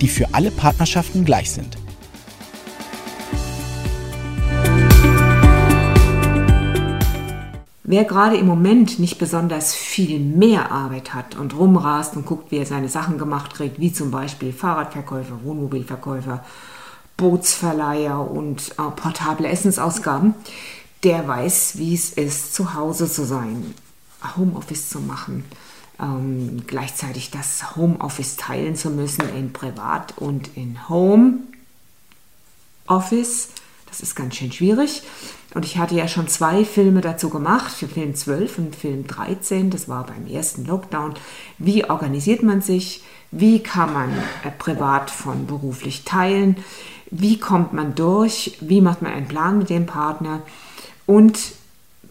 die für alle Partnerschaften gleich sind. Wer gerade im Moment nicht besonders viel mehr Arbeit hat und rumrast und guckt, wie er seine Sachen gemacht kriegt, wie zum Beispiel Fahrradverkäufer, Wohnmobilverkäufer, Bootsverleiher und äh, portable Essensausgaben, der weiß, wie es ist, zu Hause zu sein, Homeoffice zu machen, ähm, gleichzeitig das Homeoffice teilen zu müssen in Privat und in Home Office. Das ist ganz schön schwierig. Und ich hatte ja schon zwei Filme dazu gemacht, für Film 12 und Film 13, das war beim ersten Lockdown. Wie organisiert man sich? Wie kann man äh, privat von beruflich teilen? Wie kommt man durch? Wie macht man einen Plan mit dem Partner? Und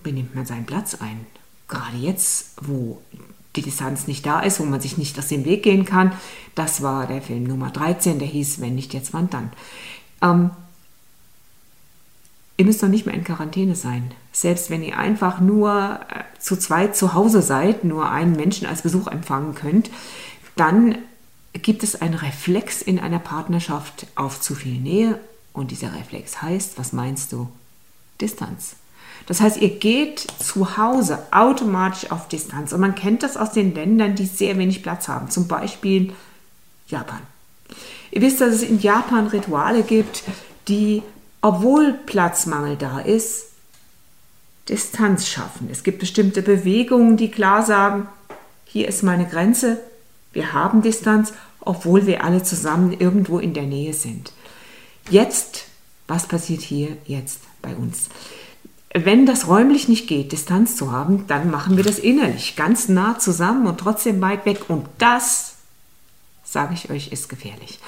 benimmt man seinen Platz ein? Gerade jetzt, wo die Distanz nicht da ist, wo man sich nicht aus dem Weg gehen kann. Das war der Film Nummer 13, der hieß Wenn nicht jetzt, wann dann. Ähm, Ihr müsst doch nicht mehr in Quarantäne sein. Selbst wenn ihr einfach nur äh, zu zweit zu Hause seid, nur einen Menschen als Besuch empfangen könnt, dann gibt es einen Reflex in einer Partnerschaft auf zu viel Nähe. Und dieser Reflex heißt, was meinst du? Distanz. Das heißt, ihr geht zu Hause automatisch auf Distanz. Und man kennt das aus den Ländern, die sehr wenig Platz haben. Zum Beispiel Japan. Ihr wisst, dass es in Japan Rituale gibt, die obwohl Platzmangel da ist, Distanz schaffen. Es gibt bestimmte Bewegungen, die klar sagen, hier ist meine Grenze, wir haben Distanz, obwohl wir alle zusammen irgendwo in der Nähe sind. Jetzt, was passiert hier jetzt bei uns? Wenn das räumlich nicht geht, Distanz zu haben, dann machen wir das innerlich, ganz nah zusammen und trotzdem weit weg. Und das sage ich euch, ist gefährlich.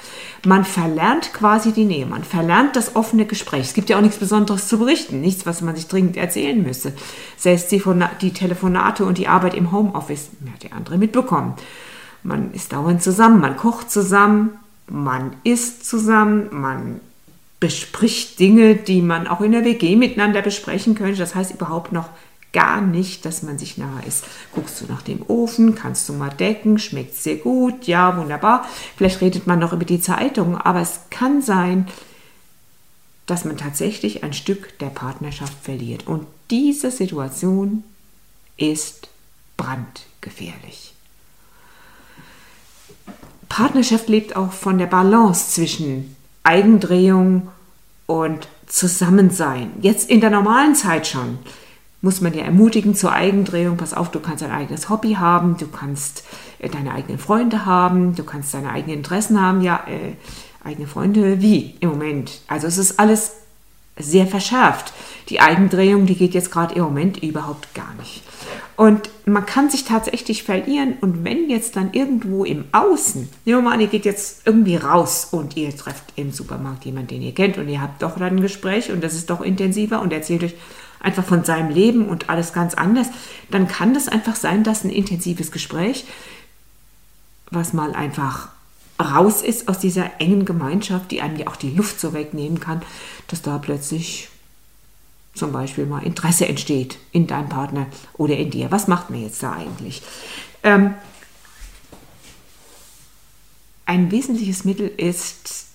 Man verlernt quasi die Nähe, man verlernt das offene Gespräch. Es gibt ja auch nichts Besonderes zu berichten, nichts, was man sich dringend erzählen müsste. Selbst die, Telefonate und die Arbeit im Homeoffice, hat der andere mitbekommen. Man ist dauernd zusammen, man kocht zusammen, man isst zusammen, man bespricht Dinge, die man auch in der WG miteinander besprechen könnte. Das heißt überhaupt noch gar nicht, dass man sich nahe ist. Guckst du nach dem Ofen, kannst du mal decken, schmeckt sehr gut, ja, wunderbar. Vielleicht redet man noch über die Zeitung, aber es kann sein, dass man tatsächlich ein Stück der Partnerschaft verliert. Und diese Situation ist brandgefährlich. Partnerschaft lebt auch von der Balance zwischen Eigendrehung und Zusammensein. Jetzt in der normalen Zeit schon muss man ja ermutigen zur Eigendrehung. Pass auf, du kannst ein eigenes Hobby haben, du kannst äh, deine eigenen Freunde haben, du kannst deine eigenen Interessen haben. Ja, äh, eigene Freunde, wie im Moment? Also es ist alles sehr verschärft. Die Eigendrehung, die geht jetzt gerade im Moment überhaupt gar nicht. Und man kann sich tatsächlich verlieren. Und wenn jetzt dann irgendwo im Außen, nehmen wir mal an, ihr geht jetzt irgendwie raus und ihr trefft im Supermarkt jemanden, den ihr kennt und ihr habt doch dann ein Gespräch und das ist doch intensiver und erzählt euch, einfach von seinem Leben und alles ganz anders, dann kann das einfach sein, dass ein intensives Gespräch, was mal einfach raus ist aus dieser engen Gemeinschaft, die einem ja auch die Luft so wegnehmen kann, dass da plötzlich zum Beispiel mal Interesse entsteht in deinem Partner oder in dir. Was macht man jetzt da eigentlich? Ähm, ein wesentliches Mittel ist,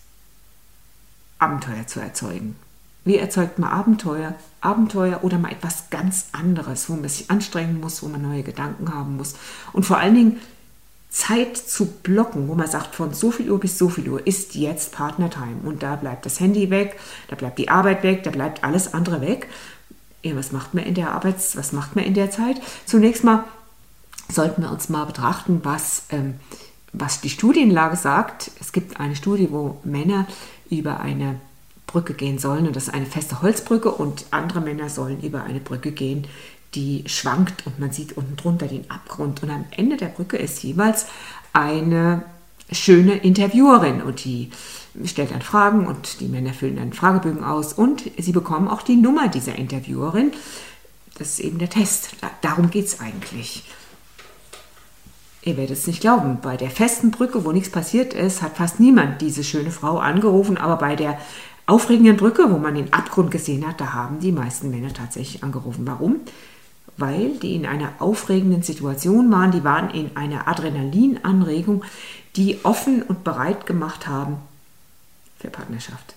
Abenteuer zu erzeugen. Wie erzeugt man Abenteuer? Abenteuer oder mal etwas ganz anderes, wo man sich anstrengen muss, wo man neue Gedanken haben muss. Und vor allen Dingen Zeit zu blocken, wo man sagt, von so viel Uhr bis so viel Uhr ist jetzt Partnertime. Und da bleibt das Handy weg, da bleibt die Arbeit weg, da bleibt alles andere weg. Ja, was macht man in der Arbeit, was macht man in der Zeit? Zunächst mal sollten wir uns mal betrachten, was, ähm, was die Studienlage sagt. Es gibt eine Studie, wo Männer über eine Brücke gehen sollen. Und das ist eine feste Holzbrücke und andere Männer sollen über eine Brücke gehen, die schwankt und man sieht unten drunter den Abgrund. Und am Ende der Brücke ist jeweils eine schöne Interviewerin und die stellt dann Fragen und die Männer füllen dann Fragebögen aus und sie bekommen auch die Nummer dieser Interviewerin. Das ist eben der Test. Darum geht es eigentlich. Ihr werdet es nicht glauben, bei der festen Brücke, wo nichts passiert ist, hat fast niemand diese schöne Frau angerufen, aber bei der aufregenden Brücke, wo man den Abgrund gesehen hat, da haben die meisten Männer tatsächlich angerufen. Warum? Weil die in einer aufregenden Situation waren, die waren in einer Adrenalinanregung, die offen und bereit gemacht haben für Partnerschaft.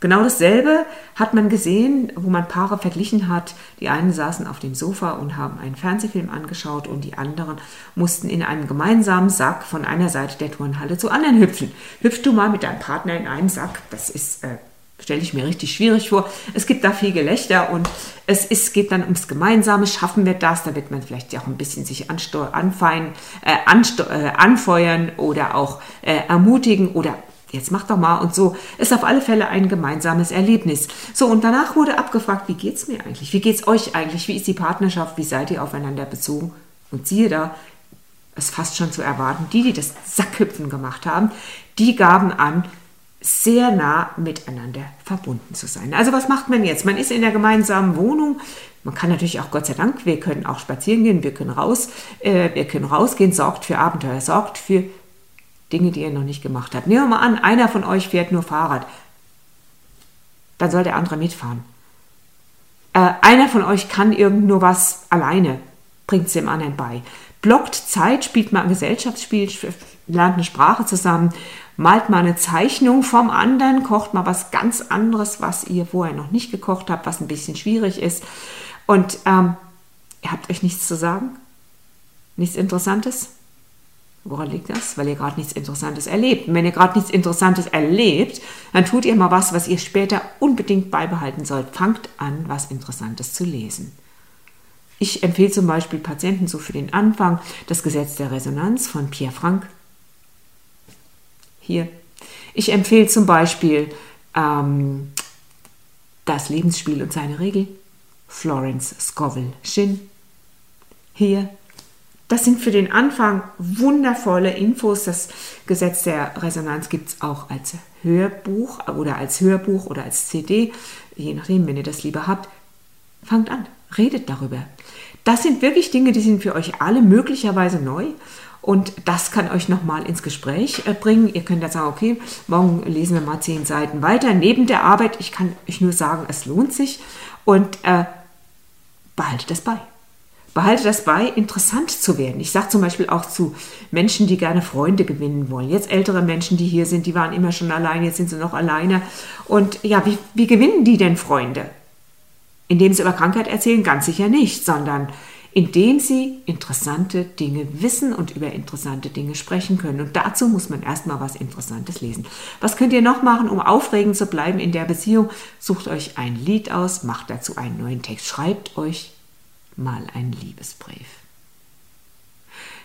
Genau dasselbe hat man gesehen, wo man Paare verglichen hat. Die einen saßen auf dem Sofa und haben einen Fernsehfilm angeschaut und die anderen mussten in einem gemeinsamen Sack von einer Seite der Turnhalle zur anderen hüpfen. Hüpfst du mal mit deinem Partner in einem Sack? Das ist, äh, stelle ich mir richtig schwierig vor. Es gibt da viel Gelächter und es ist, geht dann ums Gemeinsame. Schaffen wir das? Da wird man vielleicht auch ein bisschen sich anfeiern, äh, äh, anfeuern oder auch äh, ermutigen oder jetzt mach doch mal und so. Ist auf alle Fälle ein gemeinsames Erlebnis. So, und danach wurde abgefragt, wie geht's mir eigentlich? Wie geht's euch eigentlich? Wie ist die Partnerschaft? Wie seid ihr aufeinander bezogen? Und siehe da, es fast schon zu erwarten, die, die das Sackhüpfen gemacht haben, die gaben an, sehr nah miteinander verbunden zu sein. Also was macht man jetzt? Man ist in der gemeinsamen Wohnung. Man kann natürlich auch, Gott sei Dank, wir können auch spazieren gehen, wir können raus, äh, wir können rausgehen, sorgt für Abenteuer, sorgt für Dinge, die ihr noch nicht gemacht habt. Nehmen wir mal an, einer von euch fährt nur Fahrrad. Dann soll der andere mitfahren. Äh, einer von euch kann irgend nur was alleine, bringt es dem anderen bei. Blockt Zeit, spielt mal ein Gesellschaftsspiel, lernt eine Sprache zusammen, malt mal eine Zeichnung vom anderen, kocht mal was ganz anderes, was ihr vorher noch nicht gekocht habt, was ein bisschen schwierig ist. Und ähm, ihr habt euch nichts zu sagen? Nichts Interessantes? Woran liegt das? Weil ihr gerade nichts Interessantes erlebt. Und wenn ihr gerade nichts Interessantes erlebt, dann tut ihr mal was, was ihr später unbedingt beibehalten sollt. Fangt an, was Interessantes zu lesen. Ich empfehle zum Beispiel Patienten so für den Anfang das Gesetz der Resonanz von Pierre Frank. Hier. Ich empfehle zum Beispiel ähm, das Lebensspiel und seine Regel. Florence Scovel Shin. Hier das sind für den Anfang wundervolle Infos. Das Gesetz der Resonanz gibt es auch als Hörbuch oder als Hörbuch oder als CD, je nachdem, wenn ihr das lieber habt. Fangt an, redet darüber. Das sind wirklich Dinge, die sind für euch alle möglicherweise neu. Und das kann euch nochmal ins Gespräch äh, bringen. Ihr könnt dann sagen, okay, morgen lesen wir mal zehn Seiten weiter. Neben der Arbeit, ich kann euch nur sagen, es lohnt sich. Und äh, behaltet es bei behalte das bei, interessant zu werden. Ich sage zum Beispiel auch zu Menschen, die gerne Freunde gewinnen wollen. Jetzt ältere Menschen, die hier sind, die waren immer schon alleine, jetzt sind sie noch alleine. Und ja, wie, wie gewinnen die denn Freunde? Indem sie über Krankheit erzählen? Ganz sicher nicht, sondern indem sie interessante Dinge wissen und über interessante Dinge sprechen können. Und dazu muss man erstmal was Interessantes lesen. Was könnt ihr noch machen, um aufregend zu bleiben in der Beziehung? Sucht euch ein Lied aus, macht dazu einen neuen Text, schreibt euch mal einen Liebesbrief.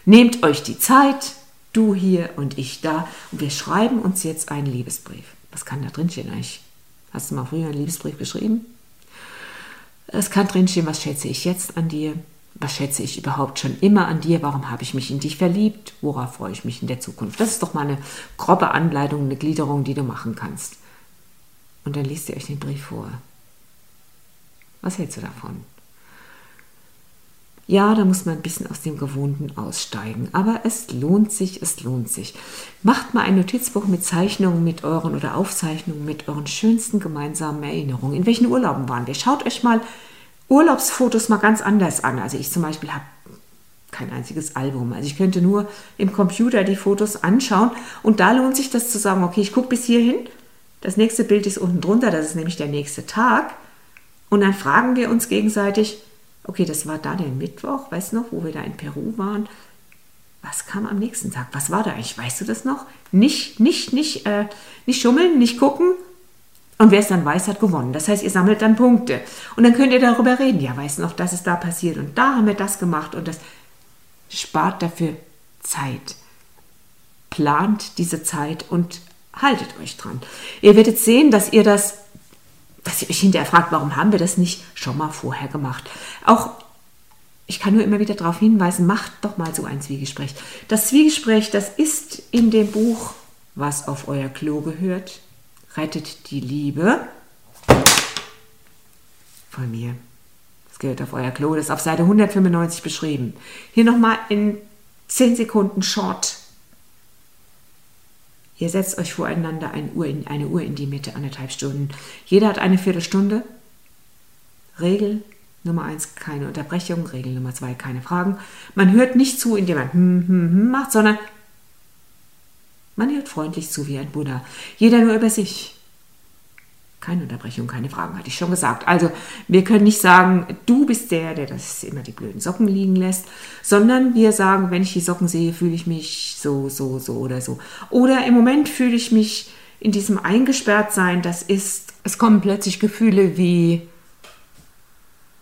Nehmt euch die Zeit, du hier und ich da, und wir schreiben uns jetzt einen Liebesbrief. Was kann da drinstehen eigentlich? Hast du mal früher einen Liebesbrief geschrieben? Es kann drinstehen, was schätze ich jetzt an dir? Was schätze ich überhaupt schon immer an dir? Warum habe ich mich in dich verliebt? Worauf freue ich mich in der Zukunft? Das ist doch mal eine grobe Anleitung, eine Gliederung, die du machen kannst. Und dann liest ihr euch den Brief vor. Was hältst du davon? Ja, da muss man ein bisschen aus dem Gewohnten aussteigen. Aber es lohnt sich, es lohnt sich. Macht mal ein Notizbuch mit Zeichnungen mit euren oder Aufzeichnungen mit euren schönsten gemeinsamen Erinnerungen. In welchen Urlauben waren wir? Schaut euch mal Urlaubsfotos mal ganz anders an. Also ich zum Beispiel habe kein einziges Album. Also ich könnte nur im Computer die Fotos anschauen und da lohnt sich das zu sagen, okay, ich gucke bis hierhin. Das nächste Bild ist unten drunter, das ist nämlich der nächste Tag. Und dann fragen wir uns gegenseitig, okay, das war da der Mittwoch, weißt du noch, wo wir da in Peru waren. Was kam am nächsten Tag? Was war da eigentlich? Weißt du das noch? Nicht, nicht, nicht, äh, nicht schummeln, nicht gucken. Und wer es dann weiß, hat gewonnen. Das heißt, ihr sammelt dann Punkte. Und dann könnt ihr darüber reden. Ja, weißt du noch, das ist da passiert und da haben wir das gemacht und das spart dafür Zeit. Plant diese Zeit und haltet euch dran. Ihr werdet sehen, dass ihr das dass ihr euch hinterher fragt, warum haben wir das nicht schon mal vorher gemacht. Auch ich kann nur immer wieder darauf hinweisen, macht doch mal so ein Zwiegespräch. Das Zwiegespräch, das ist in dem Buch, was auf euer Klo gehört, rettet die Liebe von mir. Das gehört auf euer Klo, das ist auf Seite 195 beschrieben. Hier nochmal in 10 Sekunden Short. Ihr setzt euch voreinander eine Uhr, in, eine Uhr in die Mitte, anderthalb Stunden. Jeder hat eine Viertelstunde. Regel Nummer eins, keine Unterbrechung. Regel Nummer zwei, keine Fragen. Man hört nicht zu, indem man hm, hm, hm macht, sondern man hört freundlich zu wie ein Buddha. Jeder nur über sich. Keine Unterbrechung, keine Fragen, hatte ich schon gesagt. Also, wir können nicht sagen, du bist der, der das immer die blöden Socken liegen lässt, sondern wir sagen, wenn ich die Socken sehe, fühle ich mich so, so, so oder so. Oder im Moment fühle ich mich in diesem Eingesperrtsein, das ist, es kommen plötzlich Gefühle wie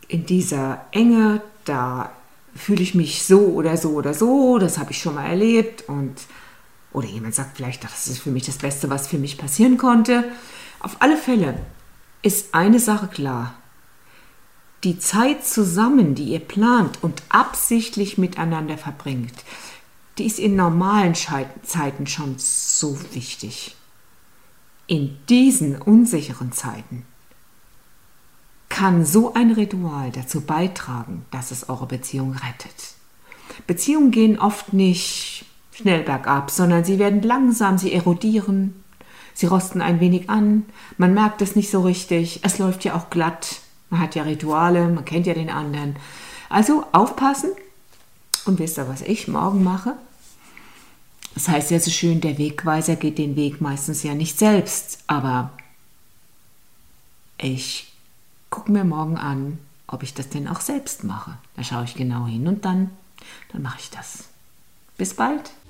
in dieser Enge, da fühle ich mich so oder so oder so, das habe ich schon mal erlebt und oder jemand sagt vielleicht, das ist für mich das Beste, was für mich passieren konnte. Auf alle Fälle ist eine Sache klar. Die Zeit zusammen, die ihr plant und absichtlich miteinander verbringt, die ist in normalen Zeiten schon so wichtig. In diesen unsicheren Zeiten kann so ein Ritual dazu beitragen, dass es eure Beziehung rettet. Beziehungen gehen oft nicht schnell bergab, sondern sie werden langsam, sie erodieren, sie rosten ein wenig an, man merkt es nicht so richtig, es läuft ja auch glatt, man hat ja Rituale, man kennt ja den anderen. Also aufpassen und wisst ihr, was ich morgen mache? Das heißt ja so schön, der Wegweiser geht den Weg meistens ja nicht selbst, aber ich gucke mir morgen an, ob ich das denn auch selbst mache. Da schaue ich genau hin und dann, dann mache ich das. Bis bald.